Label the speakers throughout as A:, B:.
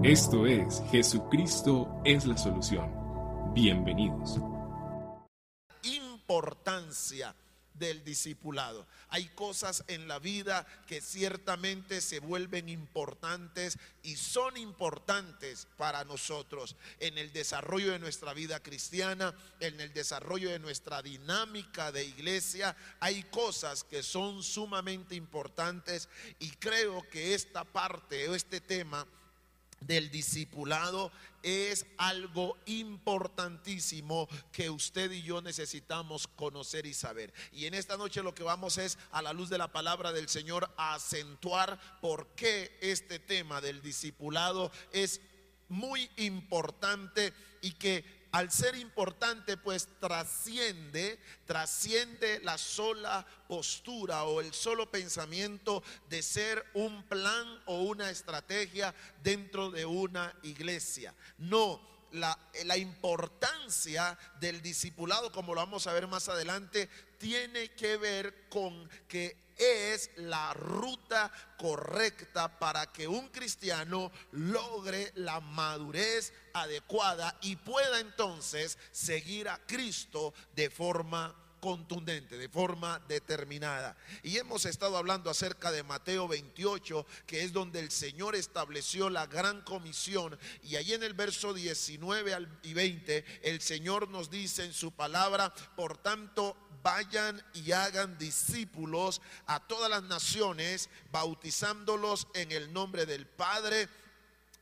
A: Esto es Jesucristo es la solución. Bienvenidos.
B: Importancia del discipulado. Hay cosas en la vida que ciertamente se vuelven importantes y son importantes para nosotros en el desarrollo de nuestra vida cristiana, en el desarrollo de nuestra dinámica de iglesia. Hay cosas que son sumamente importantes y creo que esta parte o este tema del discipulado es algo importantísimo que usted y yo necesitamos conocer y saber. Y en esta noche lo que vamos es, a la luz de la palabra del Señor, acentuar por qué este tema del discipulado es muy importante y que al ser importante, pues trasciende, trasciende la sola postura o el solo pensamiento de ser un plan o una estrategia dentro de una iglesia. No, la, importancia del discipulado, como lo vamos a ver más adelante, tiene que ver con que es la ruta correcta para que un cristiano logre la madurez adecuada y pueda entonces seguir a Cristo de forma contundente, de forma determinada. Y hemos estado hablando acerca de Mateo 28, que es donde el Señor estableció la gran comisión. Y ahí en el verso 19 y 20, el Señor nos dice en su palabra, por tanto, vayan y hagan discípulos a todas las naciones, bautizándolos en el nombre del Padre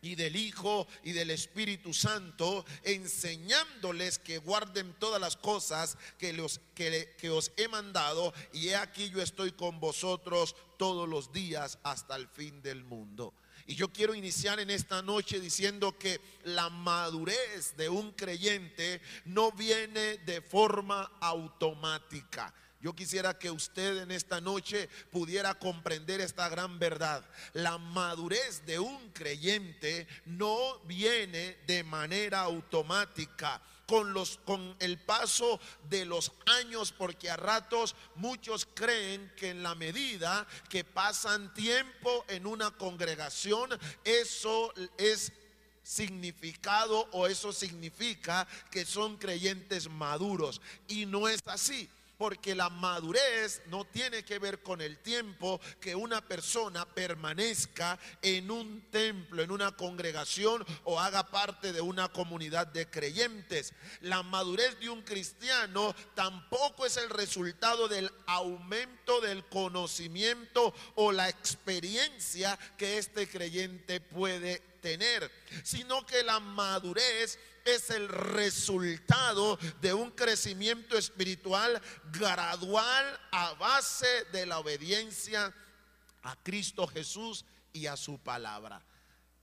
B: y del Hijo y del Espíritu Santo, enseñándoles que guarden todas las cosas que, los, que, que, os he mandado, y he aquí yo estoy con vosotros todos los días hasta el fin del mundo. Y yo quiero iniciar en esta noche diciendo que la madurez de un creyente no viene de forma automática. Yo quisiera que usted en esta noche pudiera comprender esta gran verdad. La madurez de un creyente no viene de manera automática con, los, con el paso de los años, porque a ratos muchos creen que en la medida que pasan tiempo en una congregación, eso es significado o eso significa que son creyentes maduros. Y no es así porque la madurez no tiene que ver con el tiempo que una persona permanezca en un templo, en una congregación o haga parte de una comunidad de creyentes. La madurez de un cristiano tampoco es el resultado del aumento del conocimiento o la experiencia que este creyente puede tener, sino que la madurez es el resultado de un crecimiento espiritual gradual a base de la obediencia a Cristo Jesús y a su palabra.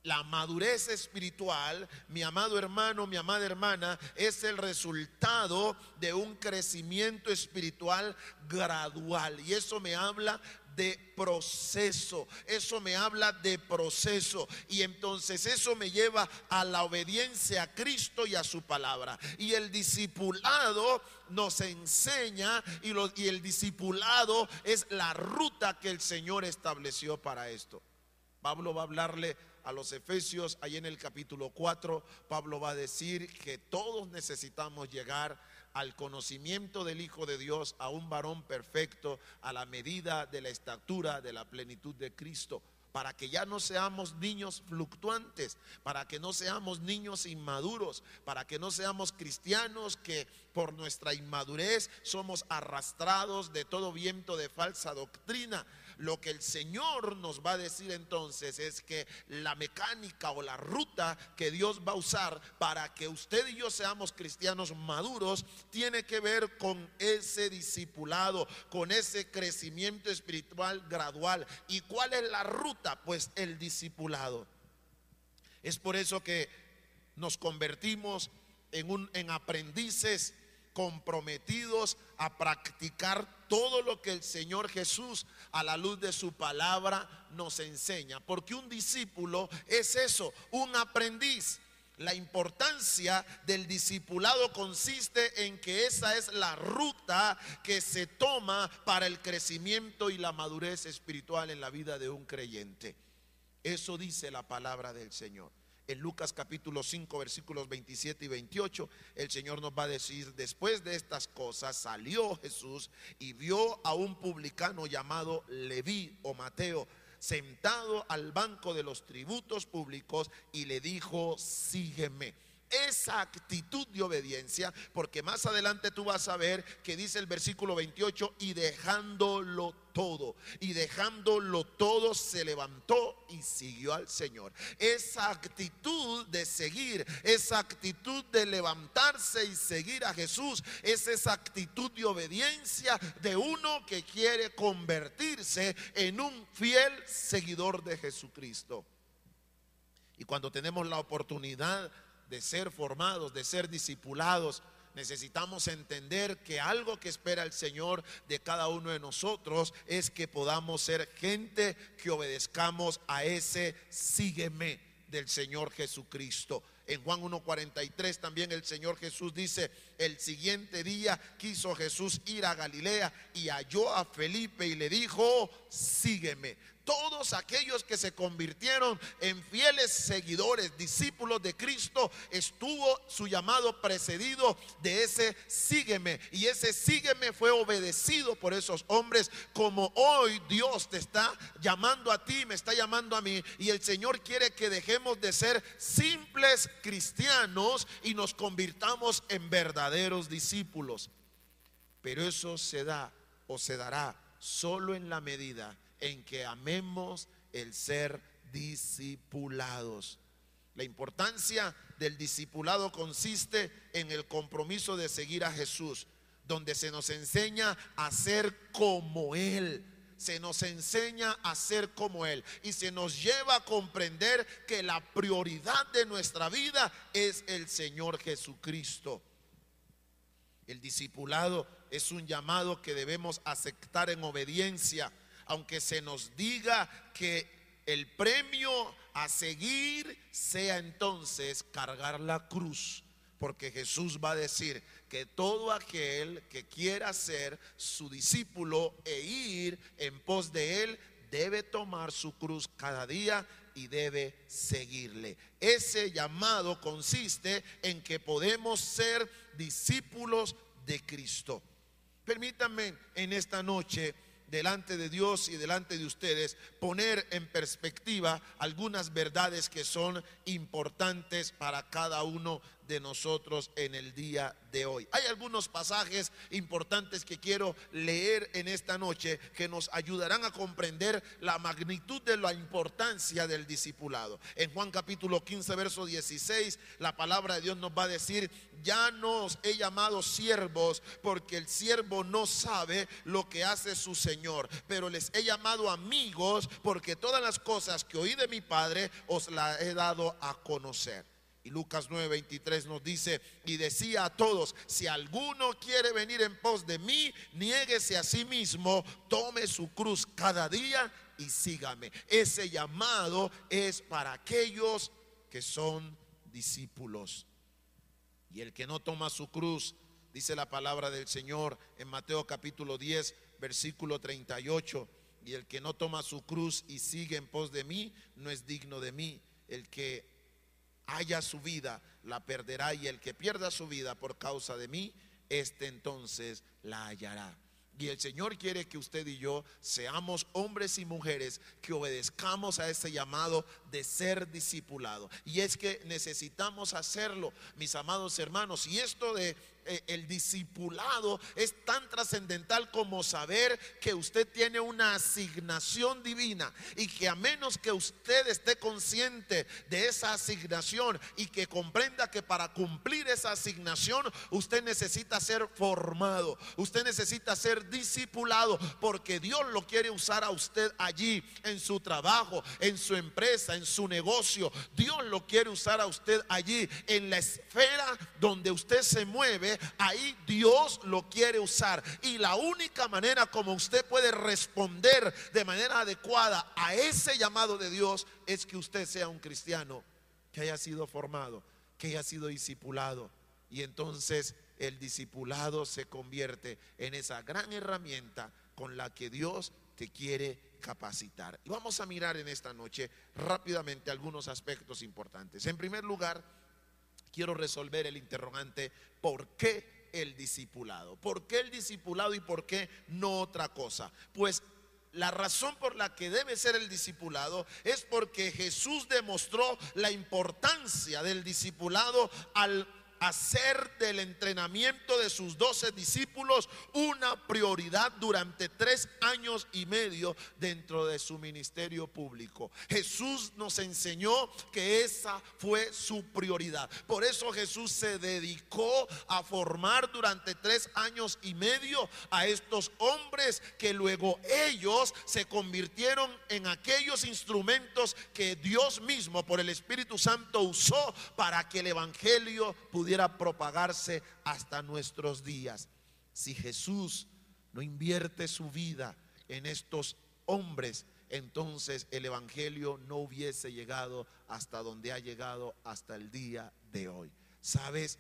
B: La madurez espiritual, mi amado hermano, mi amada hermana, es el resultado de un crecimiento espiritual gradual. Y eso me habla de proceso. Eso me habla de proceso. Y entonces eso me lleva a la obediencia a Cristo y a su palabra. Y el discipulado nos enseña y, y el discipulado es la ruta que el Señor estableció para esto. Pablo va a hablarle a los Efesios, ahí en el capítulo 4, Pablo va a decir que todos necesitamos llegar al conocimiento del Hijo de Dios, a un varón perfecto, a la medida de la estatura de la plenitud de Cristo para que ya no seamos niños fluctuantes, para que no seamos niños inmaduros, para que no seamos cristianos que por nuestra inmadurez somos arrastrados de todo viento de falsa doctrina, lo que el Señor nos va a decir entonces es que la mecánica o la ruta que Dios va a usar para que usted y yo seamos cristianos maduros tiene que ver con ese discipulado, con ese crecimiento espiritual gradual. ¿Y cuál es la ruta? Pues el discipulado. Es por eso que nos convertimos en, un, en aprendices comprometidos a practicar todo lo que el Señor Jesús a la luz de su palabra nos enseña. Porque un discípulo es eso, un aprendiz. La importancia del discipulado consiste en que esa es la ruta que se toma para el crecimiento y la madurez espiritual en la vida de un creyente. Eso dice la palabra del Señor. En Lucas capítulo 5 versículos 27 y 28, el Señor nos va a decir, después de estas cosas salió Jesús y vio a un publicano llamado Leví o Mateo sentado al banco de los tributos públicos y le dijo, sígueme esa actitud de obediencia, porque más adelante tú vas a ver que dice el versículo 28, y dejándolo todo, y dejándolo todo se levantó y siguió al Señor. Esa actitud de seguir, esa actitud de levantarse y seguir a Jesús, es esa actitud de obediencia de uno que quiere convertirse en un fiel seguidor de Jesucristo. Y cuando tenemos la oportunidad de ser formados, de ser discipulados, necesitamos entender que algo que espera el Señor de cada uno de nosotros es que podamos ser gente que obedezcamos a ese sígueme del Señor Jesucristo. En Juan 1.43 también el Señor Jesús dice, el siguiente día quiso Jesús ir a Galilea y halló a Felipe y le dijo, sígueme todos aquellos que se convirtieron en fieles seguidores, discípulos de Cristo, estuvo su llamado precedido de ese sígueme. Y ese sígueme fue obedecido por esos hombres como hoy Dios te está llamando a ti, me está llamando a mí. Y el Señor quiere que dejemos de ser simples cristianos y nos convirtamos en verdaderos discípulos. Pero eso se da o se dará solo en la medida en que amemos el ser discipulados. La importancia del discipulado consiste en el compromiso de seguir a Jesús, donde se nos enseña a ser como Él. Se nos enseña a ser como Él y se nos lleva a comprender que la prioridad de nuestra vida es el Señor Jesucristo. El discipulado es un llamado que debemos aceptar en obediencia aunque se nos diga que el premio a seguir sea entonces cargar la cruz, porque Jesús va a decir que todo aquel que quiera ser su discípulo e ir en pos de él debe tomar su cruz cada día y debe seguirle. Ese llamado consiste en que podemos ser discípulos de Cristo. Permítanme en esta noche delante de Dios y delante de ustedes poner en perspectiva algunas verdades que son importantes para cada uno de nosotros en el día de hoy. Hay algunos pasajes importantes que quiero leer en esta noche que nos ayudarán a comprender la magnitud de la importancia del discipulado. En Juan capítulo 15, verso 16, la palabra de Dios nos va a decir, ya nos he llamado siervos porque el siervo no sabe lo que hace su Señor, pero les he llamado amigos porque todas las cosas que oí de mi Padre os las he dado a conocer. Y Lucas 9:23 nos dice, y decía a todos, si alguno quiere venir en pos de mí, niéguese a sí mismo, tome su cruz cada día y sígame. Ese llamado es para aquellos que son discípulos. Y el que no toma su cruz, dice la palabra del Señor en Mateo capítulo 10, versículo 38, y el que no toma su cruz y sigue en pos de mí, no es digno de mí. El que haya su vida, la perderá, y el que pierda su vida por causa de mí, este entonces la hallará. Y el Señor quiere que usted y yo seamos hombres y mujeres que obedezcamos a ese llamado de ser discipulado. Y es que necesitamos hacerlo, mis amados hermanos. Y esto de el discipulado es tan trascendental como saber que usted tiene una asignación divina y que a menos que usted esté consciente de esa asignación y que comprenda que para cumplir esa asignación usted necesita ser formado, usted necesita ser discipulado porque Dios lo quiere usar a usted allí en su trabajo, en su empresa, en su negocio. Dios lo quiere usar a usted allí en la esfera donde usted se mueve ahí Dios lo quiere usar. Y la única manera como usted puede responder de manera adecuada a ese llamado de Dios es que usted sea un cristiano que haya sido formado, que haya sido discipulado. Y entonces el discipulado se convierte en esa gran herramienta con la que Dios te quiere capacitar. Y vamos a mirar en esta noche rápidamente algunos aspectos importantes. En primer lugar, quiero resolver el interrogante, ¿por qué el discipulado? ¿Por qué el discipulado y por qué no otra cosa? Pues la razón por la que debe ser el discipulado es porque Jesús demostró la importancia del discipulado al hacer del entrenamiento de sus doce discípulos una prioridad durante tres años y medio dentro de su ministerio público. Jesús nos enseñó que esa fue su prioridad. Por eso Jesús se dedicó a formar durante tres años y medio a estos hombres que luego ellos se convirtieron en aquellos instrumentos que Dios mismo por el Espíritu Santo usó para que el Evangelio pudiera pudiera propagarse hasta nuestros días. Si Jesús no invierte su vida en estos hombres, entonces el Evangelio no hubiese llegado hasta donde ha llegado hasta el día de hoy. ¿Sabes?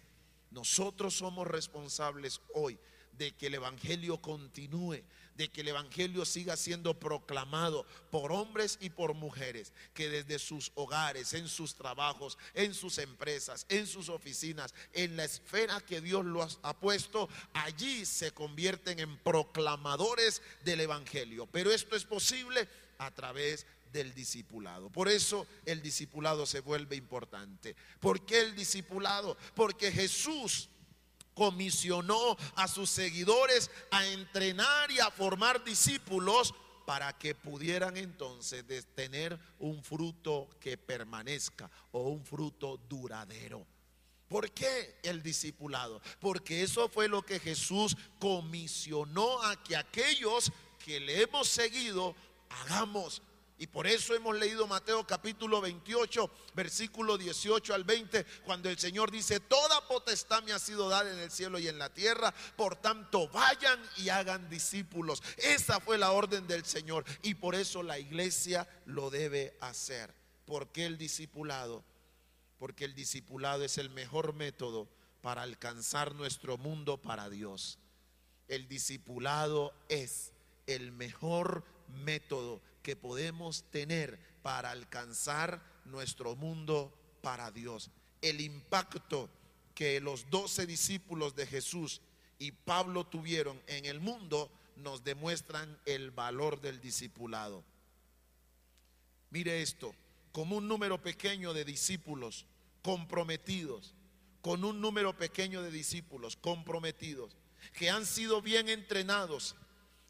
B: Nosotros somos responsables hoy de que el Evangelio continúe, de que el Evangelio siga siendo proclamado por hombres y por mujeres, que desde sus hogares, en sus trabajos, en sus empresas, en sus oficinas, en la esfera que Dios los ha puesto, allí se convierten en proclamadores del Evangelio. Pero esto es posible a través del discipulado. Por eso el discipulado se vuelve importante. ¿Por qué el discipulado? Porque Jesús comisionó a sus seguidores a entrenar y a formar discípulos para que pudieran entonces tener un fruto que permanezca o un fruto duradero. ¿Por qué el discipulado? Porque eso fue lo que Jesús comisionó a que aquellos que le hemos seguido hagamos. Y por eso hemos leído Mateo capítulo 28, versículo 18 al 20, cuando el Señor dice, toda potestad me ha sido dada en el cielo y en la tierra, por tanto vayan y hagan discípulos. Esa fue la orden del Señor y por eso la iglesia lo debe hacer. ¿Por qué el discipulado? Porque el discipulado es el mejor método para alcanzar nuestro mundo para Dios. El discipulado es el mejor método que podemos tener para alcanzar nuestro mundo para Dios. El impacto que los doce discípulos de Jesús y Pablo tuvieron en el mundo nos demuestran el valor del discipulado. Mire esto, como un número pequeño de discípulos comprometidos, con un número pequeño de discípulos comprometidos, que han sido bien entrenados,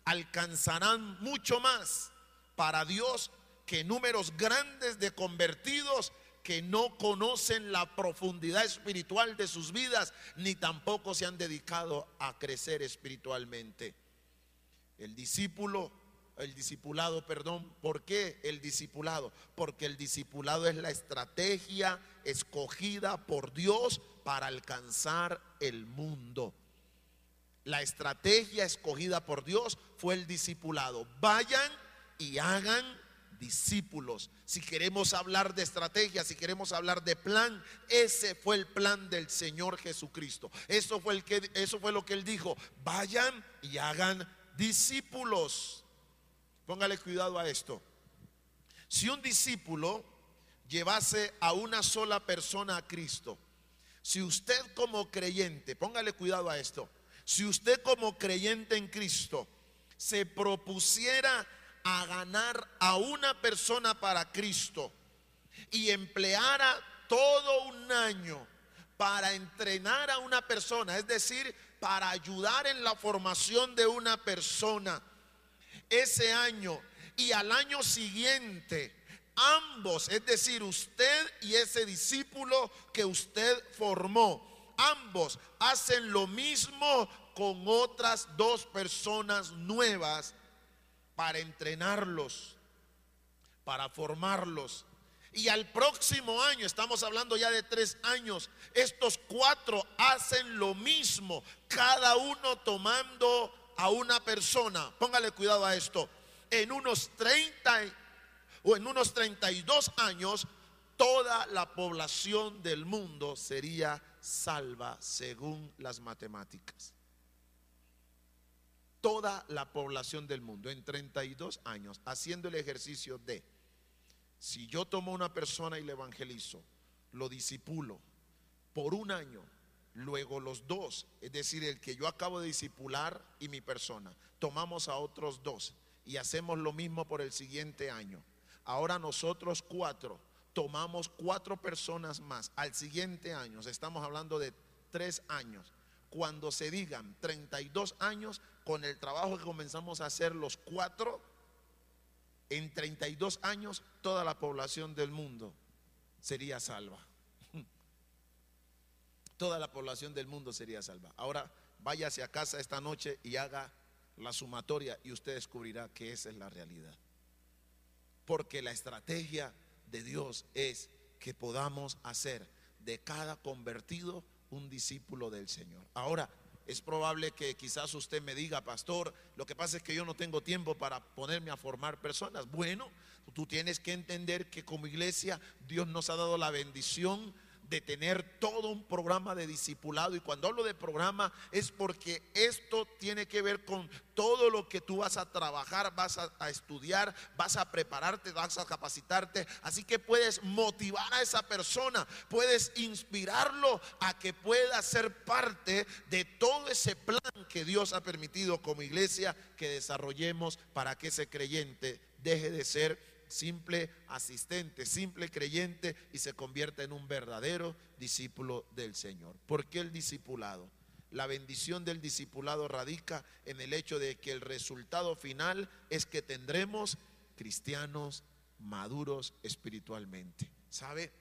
B: alcanzarán mucho más para Dios que números grandes de convertidos que no conocen la profundidad espiritual de sus vidas ni tampoco se han dedicado a crecer espiritualmente. El discípulo, el discipulado, perdón, ¿por qué el discipulado? Porque el discipulado es la estrategia escogida por Dios para alcanzar el mundo. La estrategia escogida por Dios fue el discipulado. Vayan y hagan discípulos. Si queremos hablar de estrategia, si queremos hablar de plan, ese fue el plan del Señor Jesucristo. Eso fue el que eso fue lo que él dijo, vayan y hagan discípulos. Póngale cuidado a esto. Si un discípulo llevase a una sola persona a Cristo, si usted como creyente, póngale cuidado a esto, si usted como creyente en Cristo se propusiera a ganar a una persona para Cristo y empleara todo un año para entrenar a una persona, es decir, para ayudar en la formación de una persona, ese año y al año siguiente, ambos, es decir, usted y ese discípulo que usted formó, ambos hacen lo mismo con otras dos personas nuevas para entrenarlos, para formarlos. Y al próximo año, estamos hablando ya de tres años, estos cuatro hacen lo mismo, cada uno tomando a una persona. Póngale cuidado a esto. En unos 30 o en unos 32 años, toda la población del mundo sería salva según las matemáticas toda la población del mundo en 32 años haciendo el ejercicio de, si yo tomo una persona y le evangelizo, lo disipulo por un año, luego los dos, es decir, el que yo acabo de disipular y mi persona, tomamos a otros dos y hacemos lo mismo por el siguiente año. Ahora nosotros cuatro tomamos cuatro personas más al siguiente año, estamos hablando de tres años. Cuando se digan 32 años, con el trabajo que comenzamos a hacer los cuatro, en 32 años toda la población del mundo sería salva. Toda la población del mundo sería salva. Ahora váyase a casa esta noche y haga la sumatoria y usted descubrirá que esa es la realidad. Porque la estrategia de Dios es que podamos hacer de cada convertido un discípulo del Señor. Ahora, es probable que quizás usted me diga, pastor, lo que pasa es que yo no tengo tiempo para ponerme a formar personas. Bueno, tú tienes que entender que como iglesia Dios nos ha dado la bendición de tener todo un programa de discipulado. Y cuando hablo de programa es porque esto tiene que ver con todo lo que tú vas a trabajar, vas a, estudiar, vas a prepararte, vas a capacitarte. Así que puedes motivar a esa persona, puedes inspirarlo a que pueda ser parte de todo ese plan que Dios ha permitido como iglesia que desarrollemos para que ese creyente deje de ser simple asistente, simple creyente y se convierte en un verdadero discípulo del Señor. ¿Por qué el discipulado? La bendición del discipulado radica en el hecho de que el resultado final es que tendremos cristianos maduros espiritualmente. ¿Sabe?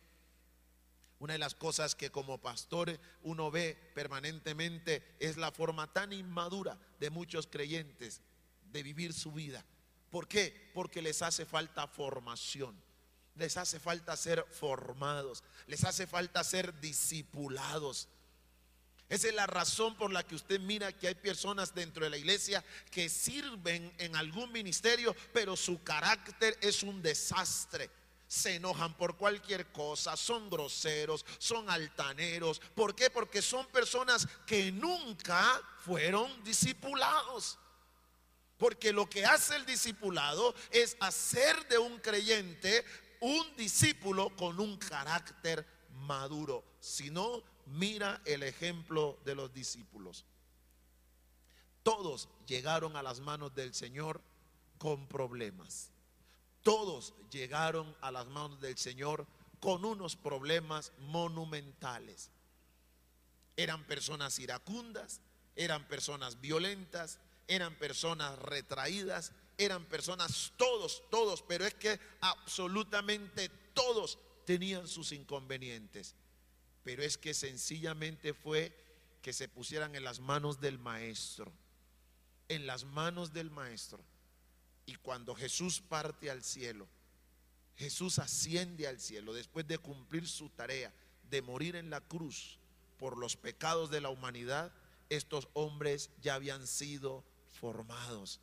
B: Una de las cosas que como pastor uno ve permanentemente es la forma tan inmadura de muchos creyentes de vivir su vida. ¿Por qué? Porque les hace falta formación. Les hace falta ser formados. Les hace falta ser discipulados. Esa es la razón por la que usted mira que hay personas dentro de la iglesia que sirven en algún ministerio, pero su carácter es un desastre. Se enojan por cualquier cosa, son groseros, son altaneros. ¿Por qué? Porque son personas que nunca fueron discipulados. Porque lo que hace el discipulado es hacer de un creyente un discípulo con un carácter maduro. Si no, mira el ejemplo de los discípulos. Todos llegaron a las manos del Señor con problemas. Todos llegaron a las manos del Señor con unos problemas monumentales. Eran personas iracundas, eran personas violentas, eran personas retraídas, eran personas todos, todos, pero es que absolutamente todos tenían sus inconvenientes. Pero es que sencillamente fue que se pusieran en las manos del maestro, en las manos del maestro. Y cuando Jesús parte al cielo, Jesús asciende al cielo después de cumplir su tarea de morir en la cruz por los pecados de la humanidad, estos hombres ya habían sido formados.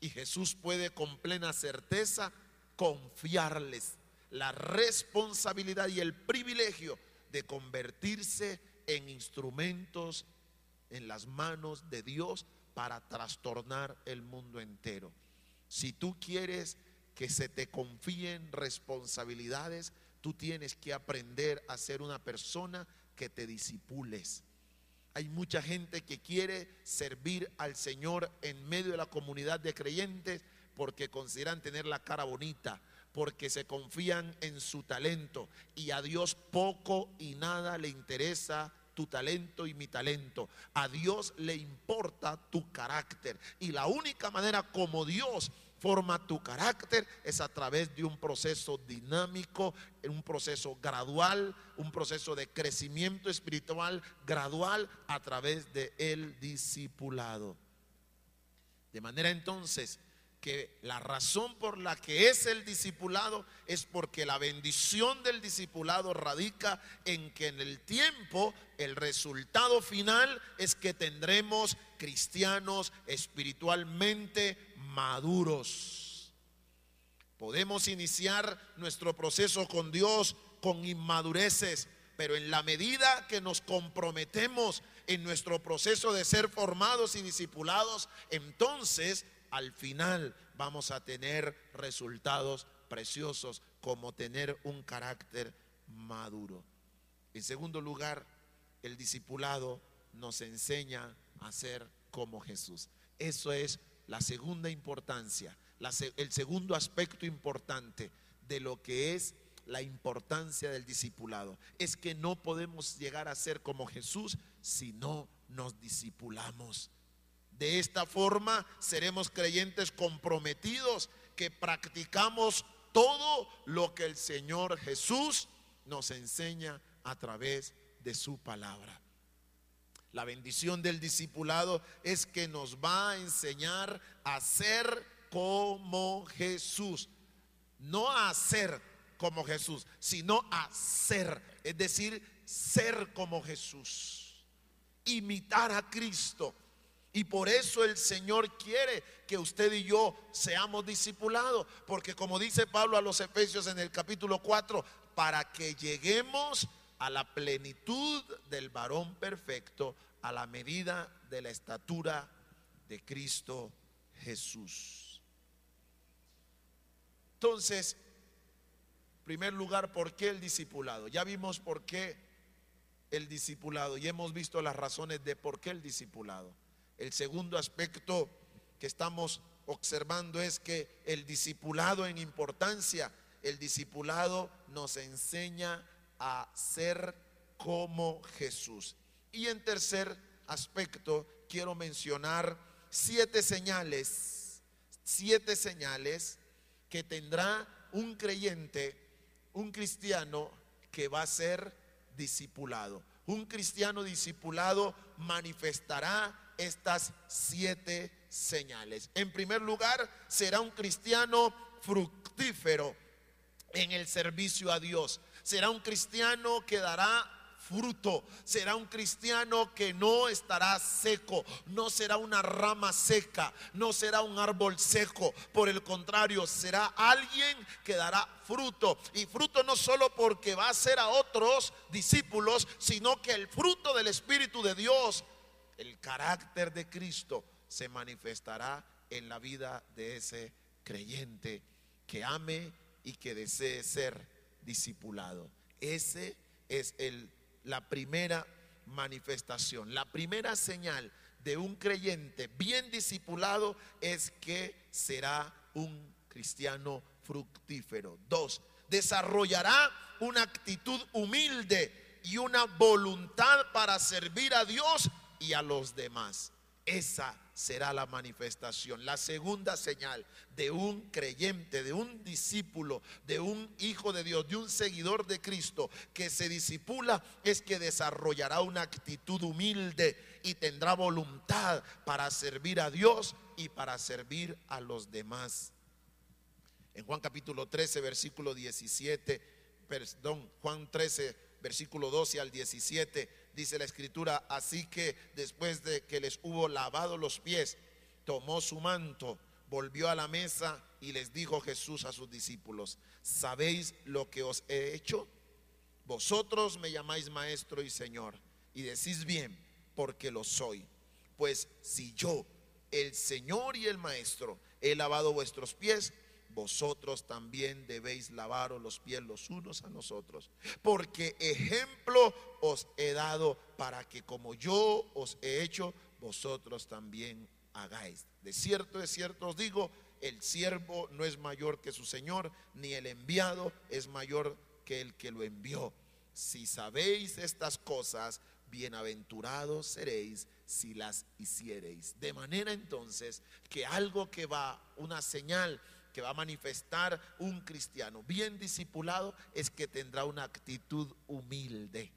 B: Y Jesús puede con plena certeza confiarles la responsabilidad y el privilegio de convertirse en instrumentos en las manos de Dios para trastornar el mundo entero. Si tú quieres que se te confíen responsabilidades, tú tienes que aprender a ser una persona que te disipules hay mucha gente que quiere servir al Señor en medio de la comunidad de creyentes porque consideran tener la cara bonita, porque se confían en su talento y a Dios poco y nada le interesa tu talento y mi talento. A Dios le importa tu carácter. Y la única manera como Dios forma tu carácter es a través de un proceso dinámico, un proceso gradual, un proceso de crecimiento espiritual gradual a través de el discipulado. De manera entonces que la razón por la que es el discipulado es porque la bendición del discipulado radica en que en el tiempo el resultado final es que tendremos cristianos espiritualmente maduros. Podemos iniciar nuestro proceso con Dios con inmadureces, Pero en la medida que nos comprometemos en nuestro proceso de ser formados y discipulados, entonces al final vamos a tener resultados preciosos como tener un carácter maduro. En segundo lugar, el discipulado nos enseña a ser como Jesús. Eso es la segunda importancia, el segundo aspecto importante de lo que es la importancia del discipulado. Es que no podemos llegar a ser como Jesús si no nos discipulamos. De esta forma seremos creyentes comprometidos que practicamos todo lo que el Señor Jesús nos enseña a través de su palabra. La bendición del discipulado es que nos va a enseñar a ser como Jesús. No a ser como Jesús, sino a ser. Es decir, ser como Jesús. Imitar a Cristo. Y por eso el Señor quiere que usted y yo seamos discipulados. Porque como dice Pablo a los Efesios en el capítulo 4, para que lleguemos a la plenitud del varón perfecto, a la medida de la estatura de Cristo Jesús. Entonces, en primer lugar, ¿por qué el discipulado? Ya vimos por qué el discipulado y hemos visto las razones de por qué el discipulado. El segundo aspecto que estamos observando es que el discipulado en importancia, el discipulado nos enseña a ser como Jesús. Y en tercer aspecto, quiero mencionar siete señales, siete señales que tendrá un creyente, un cristiano que va a ser discipulado. Un cristiano discipulado manifestará estas siete señales. En primer lugar, será un cristiano fructífero en el servicio a Dios. Será un cristiano que dará fruto. Será un cristiano que no estará seco, no será una rama seca, no será un árbol seco. Por el contrario, será alguien que dará fruto. Y fruto no solo porque va a ser a otros discípulos, sino que el fruto del Espíritu de Dios, el carácter de Cristo, se manifestará en la vida de ese creyente que ame y que desee ser discipulado. Ese es el la primera manifestación, la primera señal de un creyente bien discipulado es que será un cristiano fructífero. Dos, desarrollará una actitud humilde y una voluntad para servir a Dios y a los demás. Esa será la manifestación. La segunda señal de un creyente, de un discípulo, de un hijo de Dios, de un seguidor de Cristo que se disipula es que desarrollará una actitud humilde y tendrá voluntad para servir a Dios y para servir a los demás. En Juan capítulo 13, versículo 17, perdón, Juan 13, versículo 12 al 17 dice la escritura, así que después de que les hubo lavado los pies, tomó su manto, volvió a la mesa y les dijo Jesús a sus discípulos, ¿sabéis lo que os he hecho? Vosotros me llamáis maestro y señor y decís bien, porque lo soy. Pues si yo, el Señor y el maestro, he lavado vuestros pies, vosotros también debéis lavaros los pies los unos a los otros. Porque ejemplo os he dado para que como yo os he hecho, vosotros también hagáis. De cierto, de cierto os digo, el siervo no es mayor que su Señor, ni el enviado es mayor que el que lo envió. Si sabéis estas cosas, bienaventurados seréis si las hiciereis. De manera entonces que algo que va, una señal que va a manifestar un cristiano bien discipulado es que tendrá una actitud humilde.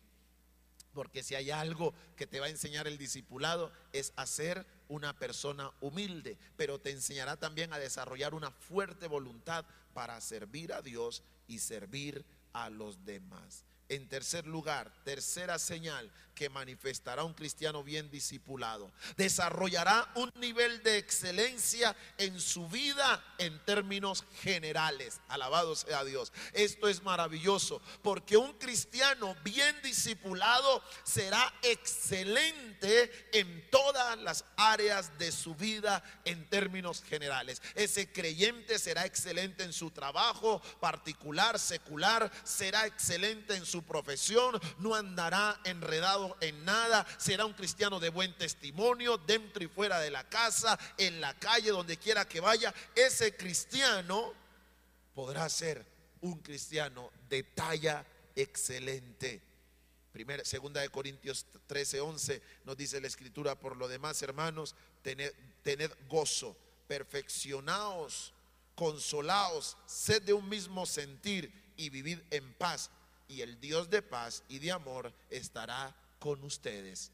B: Porque si hay algo que te va a enseñar el discipulado es a ser una persona humilde, pero te enseñará también a desarrollar una fuerte voluntad para servir a Dios y servir a los demás. En tercer lugar, tercera señal que manifestará un cristiano bien discipulado. Desarrollará un nivel de excelencia en su vida en términos generales. Alabado sea Dios. Esto es maravilloso porque un cristiano bien discipulado será excelente en todas las áreas de su vida en términos generales. Ese creyente será excelente en su trabajo particular, secular, será excelente en su profesión, no andará enredado en nada, será un cristiano de buen testimonio dentro y fuera de la casa, en la calle, donde quiera que vaya. Ese cristiano podrá ser un cristiano de talla excelente. Primera, segunda de Corintios 13, 11 nos dice la escritura, por lo demás, hermanos, tened, tened gozo, perfeccionaos, consolaos, sed de un mismo sentir y vivid en paz. Y el Dios de paz y de amor estará con ustedes.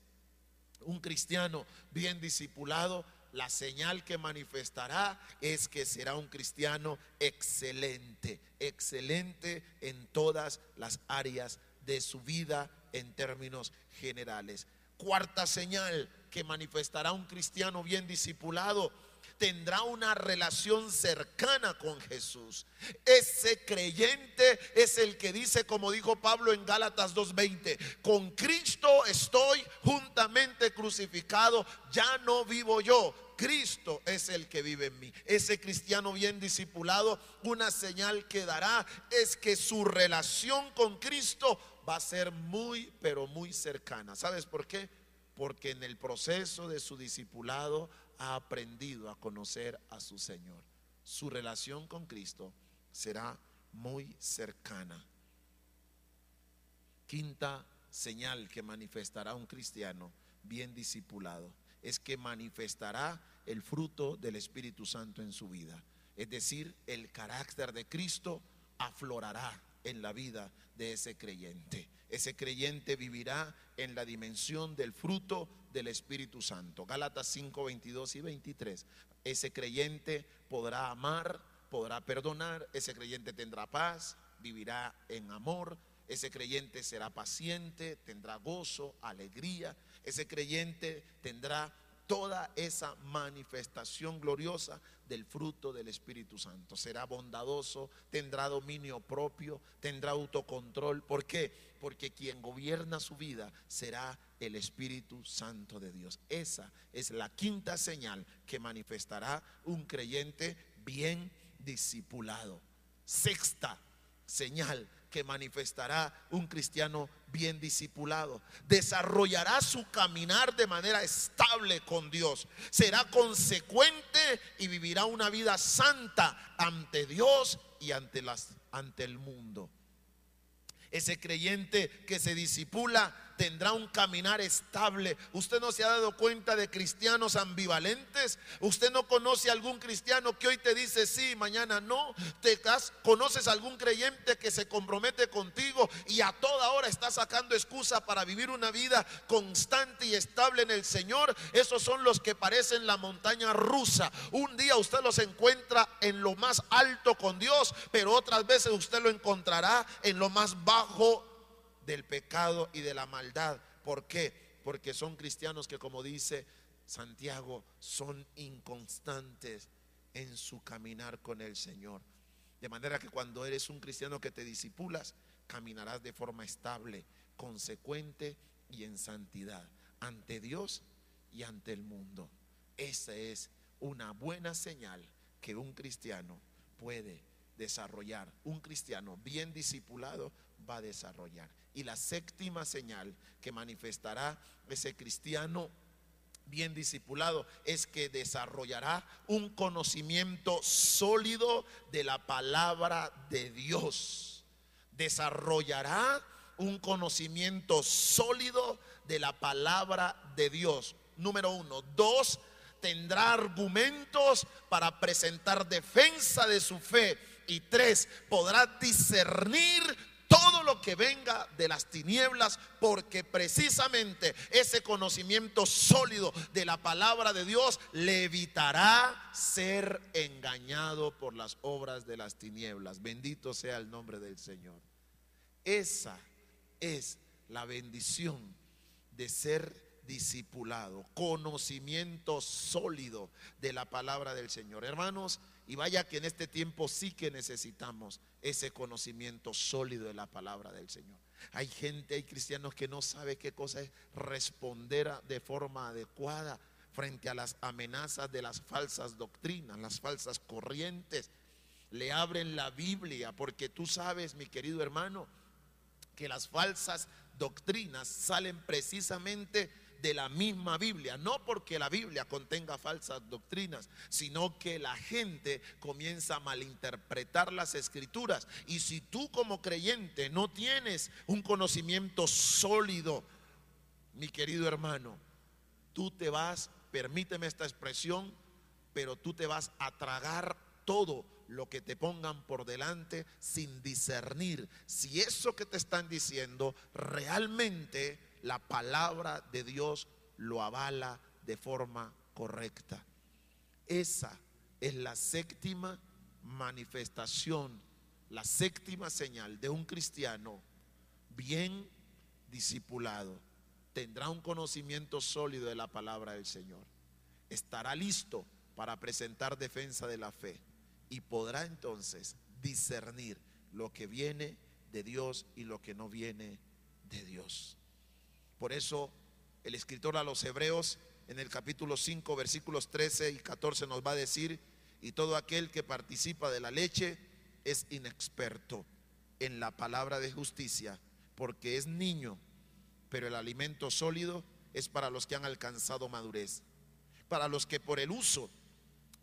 B: Un cristiano bien discipulado, la señal que manifestará es que será un cristiano excelente, excelente en todas las áreas de su vida en términos generales. Cuarta señal que manifestará un cristiano bien discipulado tendrá una relación cercana con Jesús. Ese creyente es el que dice, como dijo Pablo en Gálatas 2.20, con Cristo estoy juntamente crucificado, ya no vivo yo, Cristo es el que vive en mí. Ese cristiano bien discipulado, una señal que dará es que su relación con Cristo va a ser muy, pero muy cercana. ¿Sabes por qué? Porque en el proceso de su discipulado ha aprendido a conocer a su Señor. Su relación con Cristo será muy cercana. Quinta señal que manifestará un cristiano bien discipulado es que manifestará el fruto del Espíritu Santo en su vida. Es decir, el carácter de Cristo aflorará en la vida de ese creyente. Ese creyente vivirá en la dimensión del fruto del Espíritu Santo. Gálatas 5, 22 y 23. Ese creyente podrá amar, podrá perdonar, ese creyente tendrá paz, vivirá en amor, ese creyente será paciente, tendrá gozo, alegría, ese creyente tendrá toda esa manifestación gloriosa del fruto del Espíritu Santo. Será bondadoso, tendrá dominio propio, tendrá autocontrol. ¿Por qué? Porque quien gobierna su vida será el Espíritu Santo de Dios. Esa es la quinta señal que manifestará un creyente bien discipulado. Sexta señal que manifestará un cristiano bien discipulado. Desarrollará su caminar de manera estable con Dios. Será consecuente y vivirá una vida santa ante Dios y ante, las, ante el mundo. Ese creyente que se disipula tendrá un caminar estable. ¿Usted no se ha dado cuenta de cristianos ambivalentes? ¿Usted no conoce algún cristiano que hoy te dice sí, mañana no? ¿Te conoces algún creyente que se compromete contigo y a toda hora está sacando excusa para vivir una vida constante y estable en el Señor? Esos son los que parecen la montaña rusa. Un día usted los encuentra en lo más alto con Dios, pero otras veces usted lo encontrará en lo más bajo del pecado y de la maldad. ¿Por qué? Porque son cristianos que, como dice Santiago, son inconstantes en su caminar con el Señor. De manera que cuando eres un cristiano que te disipulas, caminarás de forma estable, consecuente y en santidad ante Dios y ante el mundo. Esa es una buena señal que un cristiano puede desarrollar. Un cristiano bien discipulado va a desarrollar. Y la séptima señal que manifestará ese cristiano bien discipulado es que desarrollará un conocimiento sólido de la palabra de Dios. Desarrollará un conocimiento sólido de la palabra de Dios. Número uno. Dos, tendrá argumentos para presentar defensa de su fe. Y tres, podrá discernir lo que venga de las tinieblas, porque precisamente ese conocimiento sólido de la palabra de Dios le evitará ser engañado por las obras de las tinieblas. Bendito sea el nombre del Señor. Esa es la bendición de ser discipulado, conocimiento sólido de la palabra del Señor. Hermanos, y vaya que en este tiempo sí que necesitamos ese conocimiento sólido de la palabra del Señor. Hay gente, hay cristianos que no sabe qué cosa es responder de forma adecuada frente a las amenazas de las falsas doctrinas, las falsas corrientes. Le abren la Biblia porque tú sabes, mi querido hermano, que las falsas doctrinas salen precisamente de la misma Biblia, no porque la Biblia contenga falsas doctrinas, sino que la gente comienza a malinterpretar las escrituras. Y si tú como creyente no tienes un conocimiento sólido, mi querido hermano, tú te vas, permíteme esta expresión, pero tú te vas a tragar todo lo que te pongan por delante sin discernir si eso que te están diciendo realmente la palabra de Dios lo avala de forma correcta. Esa es la séptima manifestación, la séptima señal de un cristiano bien discipulado. Tendrá un conocimiento sólido de la palabra del Señor. Estará listo para presentar defensa de la fe y podrá entonces discernir lo que viene de Dios y lo que no viene de Dios. Por eso el escritor a los Hebreos en el capítulo 5 versículos 13 y 14 nos va a decir, y todo aquel que participa de la leche es inexperto en la palabra de justicia, porque es niño, pero el alimento sólido es para los que han alcanzado madurez, para los que por el uso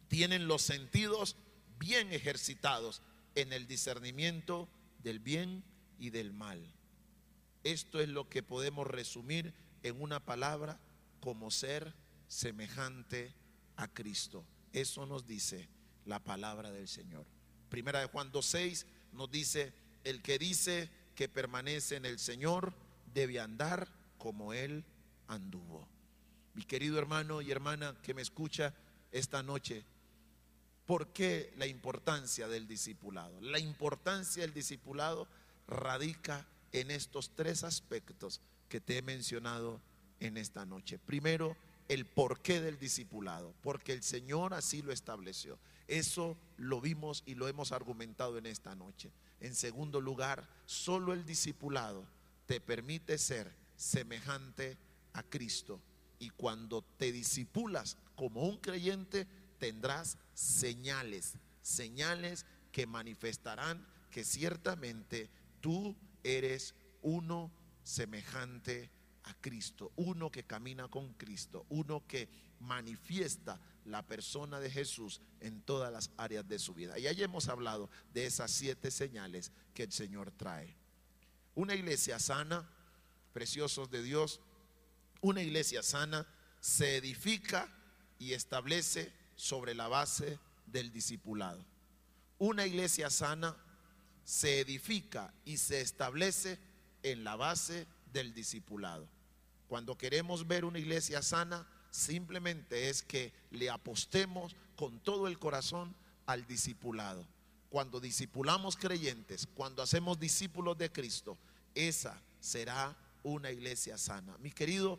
B: tienen los sentidos bien ejercitados en el discernimiento del bien y del mal. Esto es lo que podemos resumir en una palabra como ser semejante a Cristo. Eso nos dice la palabra del Señor. Primera de Juan 2.6 nos dice, el que dice que permanece en el Señor debe andar como Él anduvo. Mi querido hermano y hermana que me escucha esta noche, ¿por qué la importancia del discipulado? La importancia del discipulado radica en estos tres aspectos que te he mencionado en esta noche. Primero, el porqué del discipulado, porque el Señor así lo estableció. Eso lo vimos y lo hemos argumentado en esta noche. En segundo lugar, solo el discipulado te permite ser semejante a Cristo. Y cuando te disipulas como un creyente, tendrás señales, señales que manifestarán que ciertamente tú eres uno semejante a Cristo, uno que camina con Cristo, uno que manifiesta la persona de Jesús en todas las áreas de su vida. Y ahí hemos hablado de esas siete señales que el Señor trae. Una iglesia sana, preciosos de Dios, una iglesia sana se edifica y establece sobre la base del discipulado. Una iglesia sana se edifica y se establece en la base del discipulado. Cuando queremos ver una iglesia sana, simplemente es que le apostemos con todo el corazón al discipulado. Cuando discipulamos creyentes, cuando hacemos discípulos de Cristo, esa será una iglesia sana. Mi querido,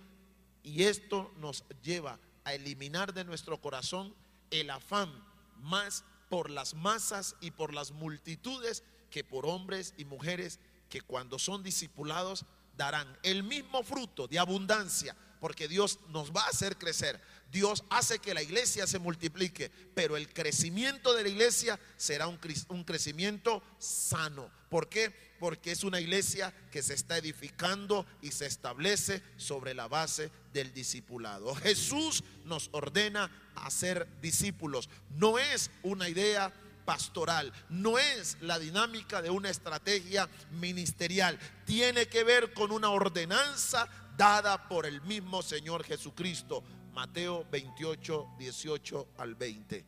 B: y esto nos lleva a eliminar de nuestro corazón el afán más por las masas y por las multitudes que por hombres y mujeres que cuando son discipulados darán el mismo fruto de abundancia, porque Dios nos va a hacer crecer. Dios hace que la iglesia se multiplique, pero el crecimiento de la iglesia será un, un, crecimiento sano. ¿Por qué? Porque es una iglesia que se está edificando y se establece sobre la base del discipulado. Jesús nos ordena a ser discípulos. No es una idea pastoral, no es la dinámica de una estrategia ministerial, tiene que ver con una ordenanza dada por el mismo Señor Jesucristo. Mateo 28, 18 al 20.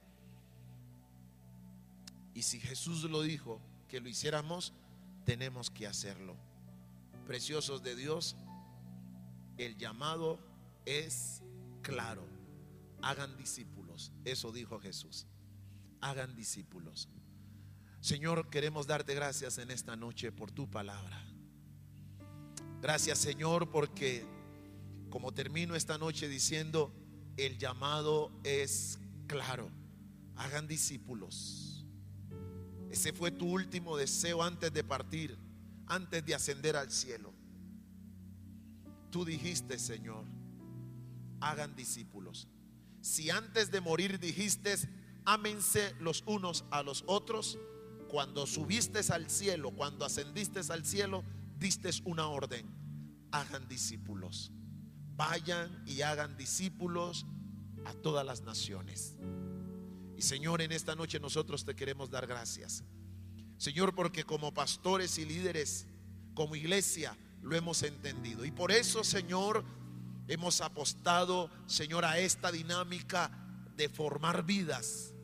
B: Y si Jesús lo dijo que lo hiciéramos, tenemos que hacerlo. Preciosos de Dios, el llamado es claro. Hagan discípulos. Eso dijo Jesús hagan discípulos. Señor, queremos darte gracias en esta noche por tu palabra. Gracias Señor porque como termino esta noche diciendo, el llamado es claro. Hagan discípulos. Ese fue tu último deseo antes de partir, antes de ascender al cielo. Tú dijiste, Señor, hagan discípulos. Si antes de morir dijiste, ámense los unos a los otros, cuando subiste al cielo, cuando ascendiste al cielo, diste una orden, hagan discípulos. Vayan y hagan discípulos a todas las naciones. Y Señor, en esta noche nosotros te queremos dar gracias. Señor, porque como pastores y líderes, como iglesia, lo hemos entendido. Y por eso, Señor, hemos apostado, Señor, a esta dinámica de formar vidas.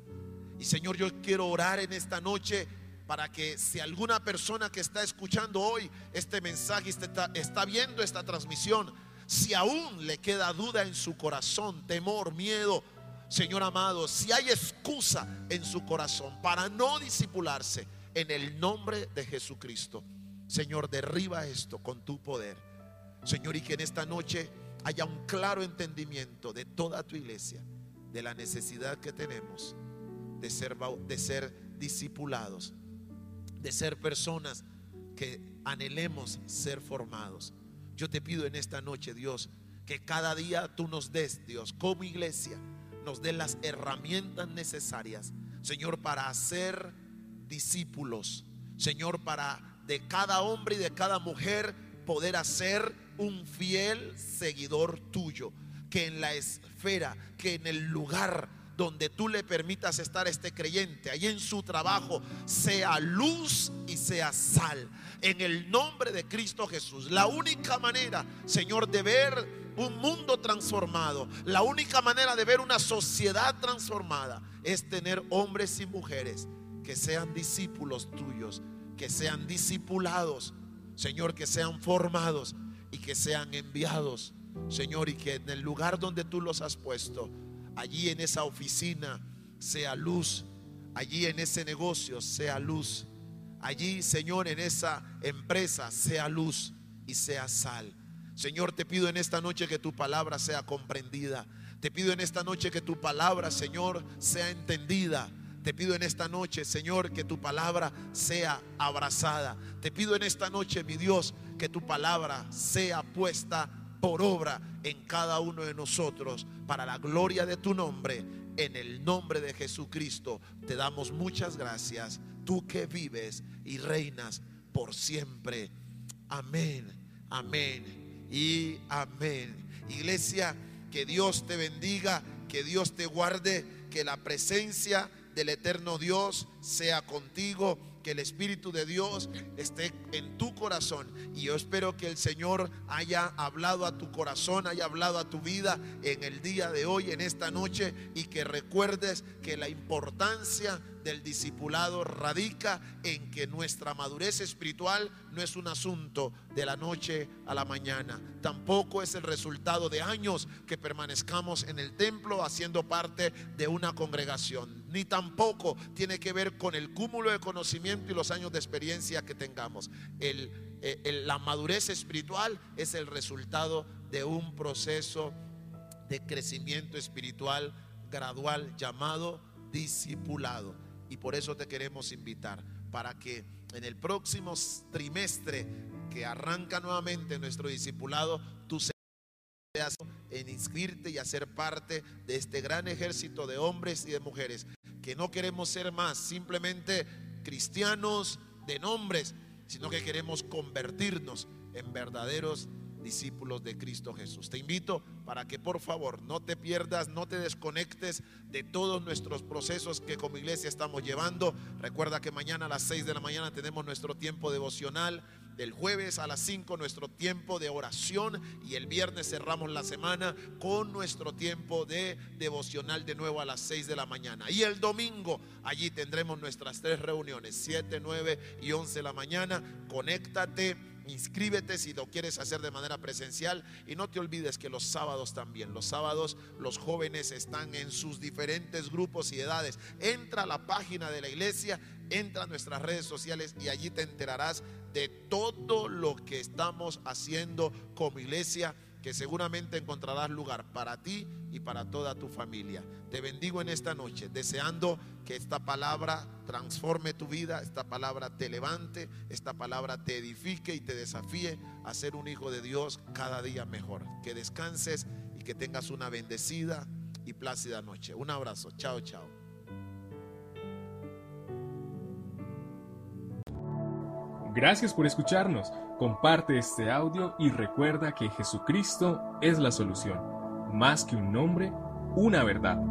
B: Y Señor, yo quiero orar en esta noche para que si alguna persona que está escuchando hoy este mensaje, está, está viendo esta transmisión, si aún le queda duda en su corazón, temor, miedo, Señor amado, si hay excusa en su corazón para no disipularse, en el nombre de Jesucristo, Señor, derriba esto con tu poder. Señor, y que en esta noche haya un claro entendimiento de toda tu iglesia, de la necesidad que tenemos de ser, de ser discipulados, de ser personas que anhelemos ser formados. Yo te pido en esta noche, Dios, que cada día tú nos des, Dios, como iglesia, nos des las herramientas necesarias, Señor, para hacer discípulos, Señor, para de cada hombre y de cada mujer poder hacer un fiel seguidor tuyo, que en la esfera, que en el lugar donde tú le permitas estar a este creyente, ahí en su trabajo, sea luz y sea sal. En el nombre de Cristo Jesús. La única manera, Señor, de ver un mundo transformado, la única manera de ver una sociedad transformada es tener hombres y mujeres que sean discípulos tuyos, que sean discipulados, Señor, que sean formados y que sean enviados, Señor, y que en el lugar donde tú los has puesto, allí en esa oficina sea luz, allí en ese negocio sea luz, allí, Señor, en esa empresa sea luz y sea sal. Señor, te pido en esta noche que tu palabra sea comprendida. Te pido en esta noche que tu palabra, Señor, sea entendida. Te pido en esta noche, Señor, que tu palabra sea abrazada. Te pido en esta noche, mi Dios, que tu palabra sea puesta por obra en cada uno de nosotros para la gloria de tu nombre. En el nombre de Jesucristo te damos muchas gracias. Tú que vives y reinas por siempre. Amén, amén y amén. Iglesia, que Dios te bendiga, que Dios te guarde, que la presencia del eterno Dios sea contigo que el Espíritu de Dios esté en tu corazón. Y yo espero que el Señor haya hablado a tu corazón, haya hablado a tu vida en el día de hoy, en esta noche, y que recuerdes que la importancia del discipulado radica en que nuestra madurez espiritual no es un asunto de la noche a la mañana. Tampoco es el resultado de años que permanezcamos en el templo haciendo parte de una congregación. Ni tampoco tiene que ver con el cúmulo de conocimiento y los años de experiencia que tengamos. Eh, la madurez espiritual es el resultado de un proceso de crecimiento espiritual gradual llamado discipulado. Y por eso te queremos invitar para que en el próximo trimestre que arranca nuevamente nuestro discipulado, tú seas en inscribirte y hacer parte de este gran ejército de hombres y de mujeres que no queremos ser más simplemente cristianos de nombres, sino que queremos convertirnos en verdaderos discípulos de Cristo Jesús. Te invito para que por favor no te pierdas, no te desconectes de todos nuestros procesos que como iglesia estamos llevando. Recuerda que mañana a las 6 de la mañana tenemos nuestro tiempo devocional. El jueves a las 5 nuestro tiempo de oración y el viernes cerramos la semana con nuestro tiempo de devocional de nuevo a las 6 de la mañana. Y el domingo allí tendremos nuestras tres reuniones, 7, 9 y 11 de la mañana. Conéctate Inscríbete si lo quieres hacer de manera presencial y no te olvides que los sábados también, los sábados los jóvenes están en sus diferentes grupos y edades. Entra a la página de la iglesia, entra a nuestras redes sociales y allí te enterarás de todo lo que estamos haciendo como iglesia que seguramente encontrarás lugar para ti y para toda tu familia. Te bendigo en esta noche, deseando que esta palabra transforme tu vida, esta palabra te levante, esta palabra te edifique y te desafíe a ser un hijo de Dios cada día mejor. Que descanses y que tengas una bendecida y plácida noche. Un abrazo. Chao, chao.
A: Gracias por escucharnos. Comparte este audio y recuerda que Jesucristo es la solución. Más que un nombre, una verdad.